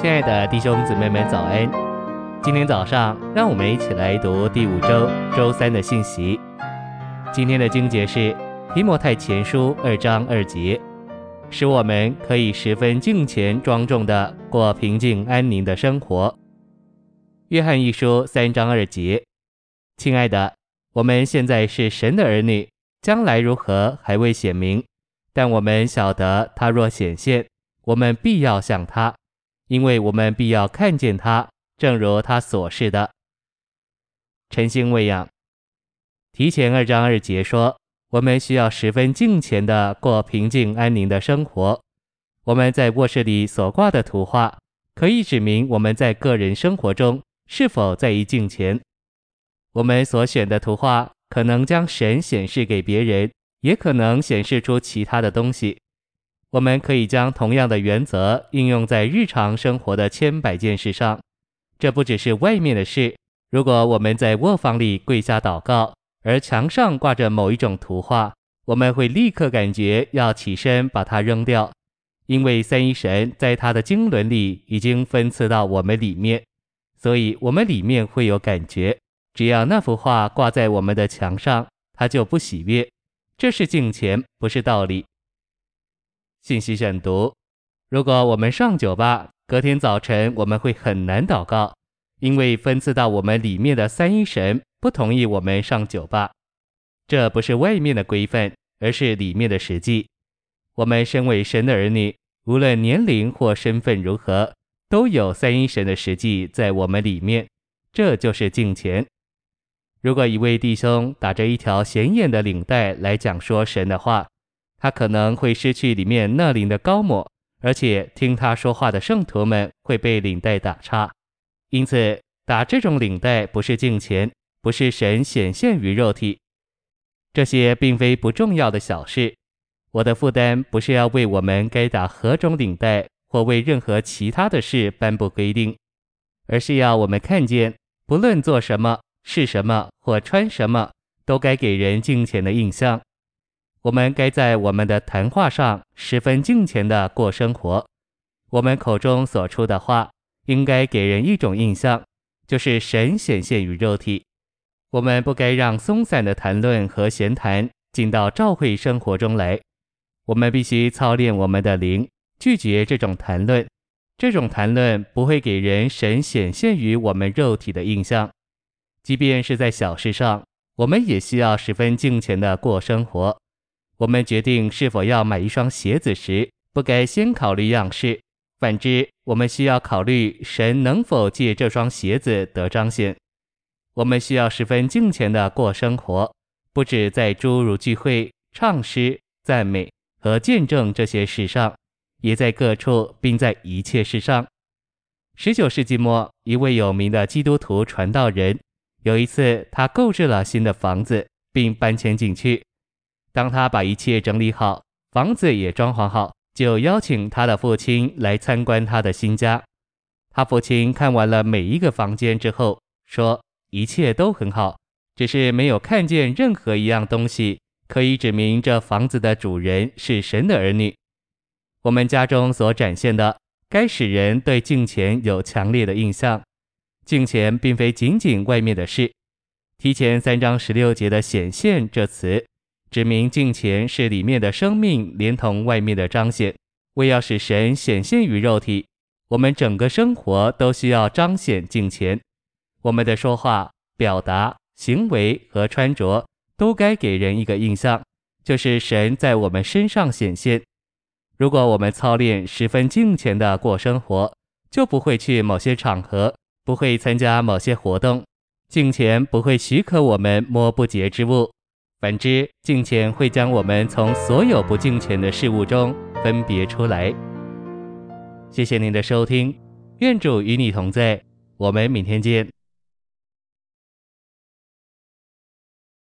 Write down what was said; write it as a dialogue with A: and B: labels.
A: 亲爱的弟兄姊妹们，早安！今天早上，让我们一起来读第五周周三的信息。今天的经节是提摩太前书二章二节，使我们可以十分敬虔庄重地过平静安宁的生活。约翰一书三章二节，亲爱的，我们现在是神的儿女，将来如何还未显明，但我们晓得他若显现，我们必要像他。因为我们必要看见他，正如他所示的。晨星喂养，提前二章二节说，我们需要十分敬虔的过平静安宁的生活。我们在卧室里所挂的图画，可以指明我们在个人生活中是否在意敬虔。我们所选的图画，可能将神显示给别人，也可能显示出其他的东西。我们可以将同样的原则应用在日常生活的千百件事上，这不只是外面的事。如果我们在卧房里跪下祷告，而墙上挂着某一种图画，我们会立刻感觉要起身把它扔掉，因为三一神在他的经纶里已经分赐到我们里面，所以我们里面会有感觉。只要那幅画挂在我们的墙上，他就不喜悦。这是敬虔，不是道理。信息选读：如果我们上酒吧，隔天早晨我们会很难祷告，因为分赐到我们里面的三一神不同意我们上酒吧。这不是外面的规范，而是里面的实际。我们身为神的儿女，无论年龄或身份如何，都有三一神的实际在我们里面。这就是敬虔。如果一位弟兄打着一条显眼的领带来讲说神的话，他可能会失去里面那灵的高抹，而且听他说话的圣徒们会被领带打岔。因此，打这种领带不是敬虔，不是神显现于肉体。这些并非不重要的小事。我的负担不是要为我们该打何种领带，或为任何其他的事颁布规定，而是要我们看见，不论做什么、是什么或穿什么，都该给人敬虔的印象。我们该在我们的谈话上十分敬虔地过生活。我们口中所出的话，应该给人一种印象，就是神显现于肉体。我们不该让松散的谈论和闲谈进到教会生活中来。我们必须操练我们的灵，拒绝这种谈论。这种谈论不会给人神显现于我们肉体的印象。即便是在小事上，我们也需要十分敬虔地过生活。我们决定是否要买一双鞋子时，不该先考虑样式。反之，我们需要考虑神能否借这双鞋子得彰显。我们需要十分敬虔地过生活，不止在诸如聚会、唱诗、赞美和见证这些事上，也在各处，并在一切事上。十九世纪末，一位有名的基督徒传道人，有一次他购置了新的房子，并搬迁进去。当他把一切整理好，房子也装潢好，就邀请他的父亲来参观他的新家。他父亲看完了每一个房间之后，说一切都很好，只是没有看见任何一样东西可以指明这房子的主人是神的儿女。我们家中所展现的，该使人对敬虔有强烈的印象。敬虔并非仅仅外面的事。提前三章十六节的显现这词。指明敬虔是里面的生命，连同外面的彰显，为要使神显现于肉体，我们整个生活都需要彰显敬虔。我们的说话、表达、行为和穿着，都该给人一个印象，就是神在我们身上显现。如果我们操练十分敬虔的过生活，就不会去某些场合，不会参加某些活动，敬虔不会许可我们摸不洁之物。反之，敬虔会将我们从所有不敬虔的事物中分别出来。谢谢您的收听，愿主与你同在，我们明天见。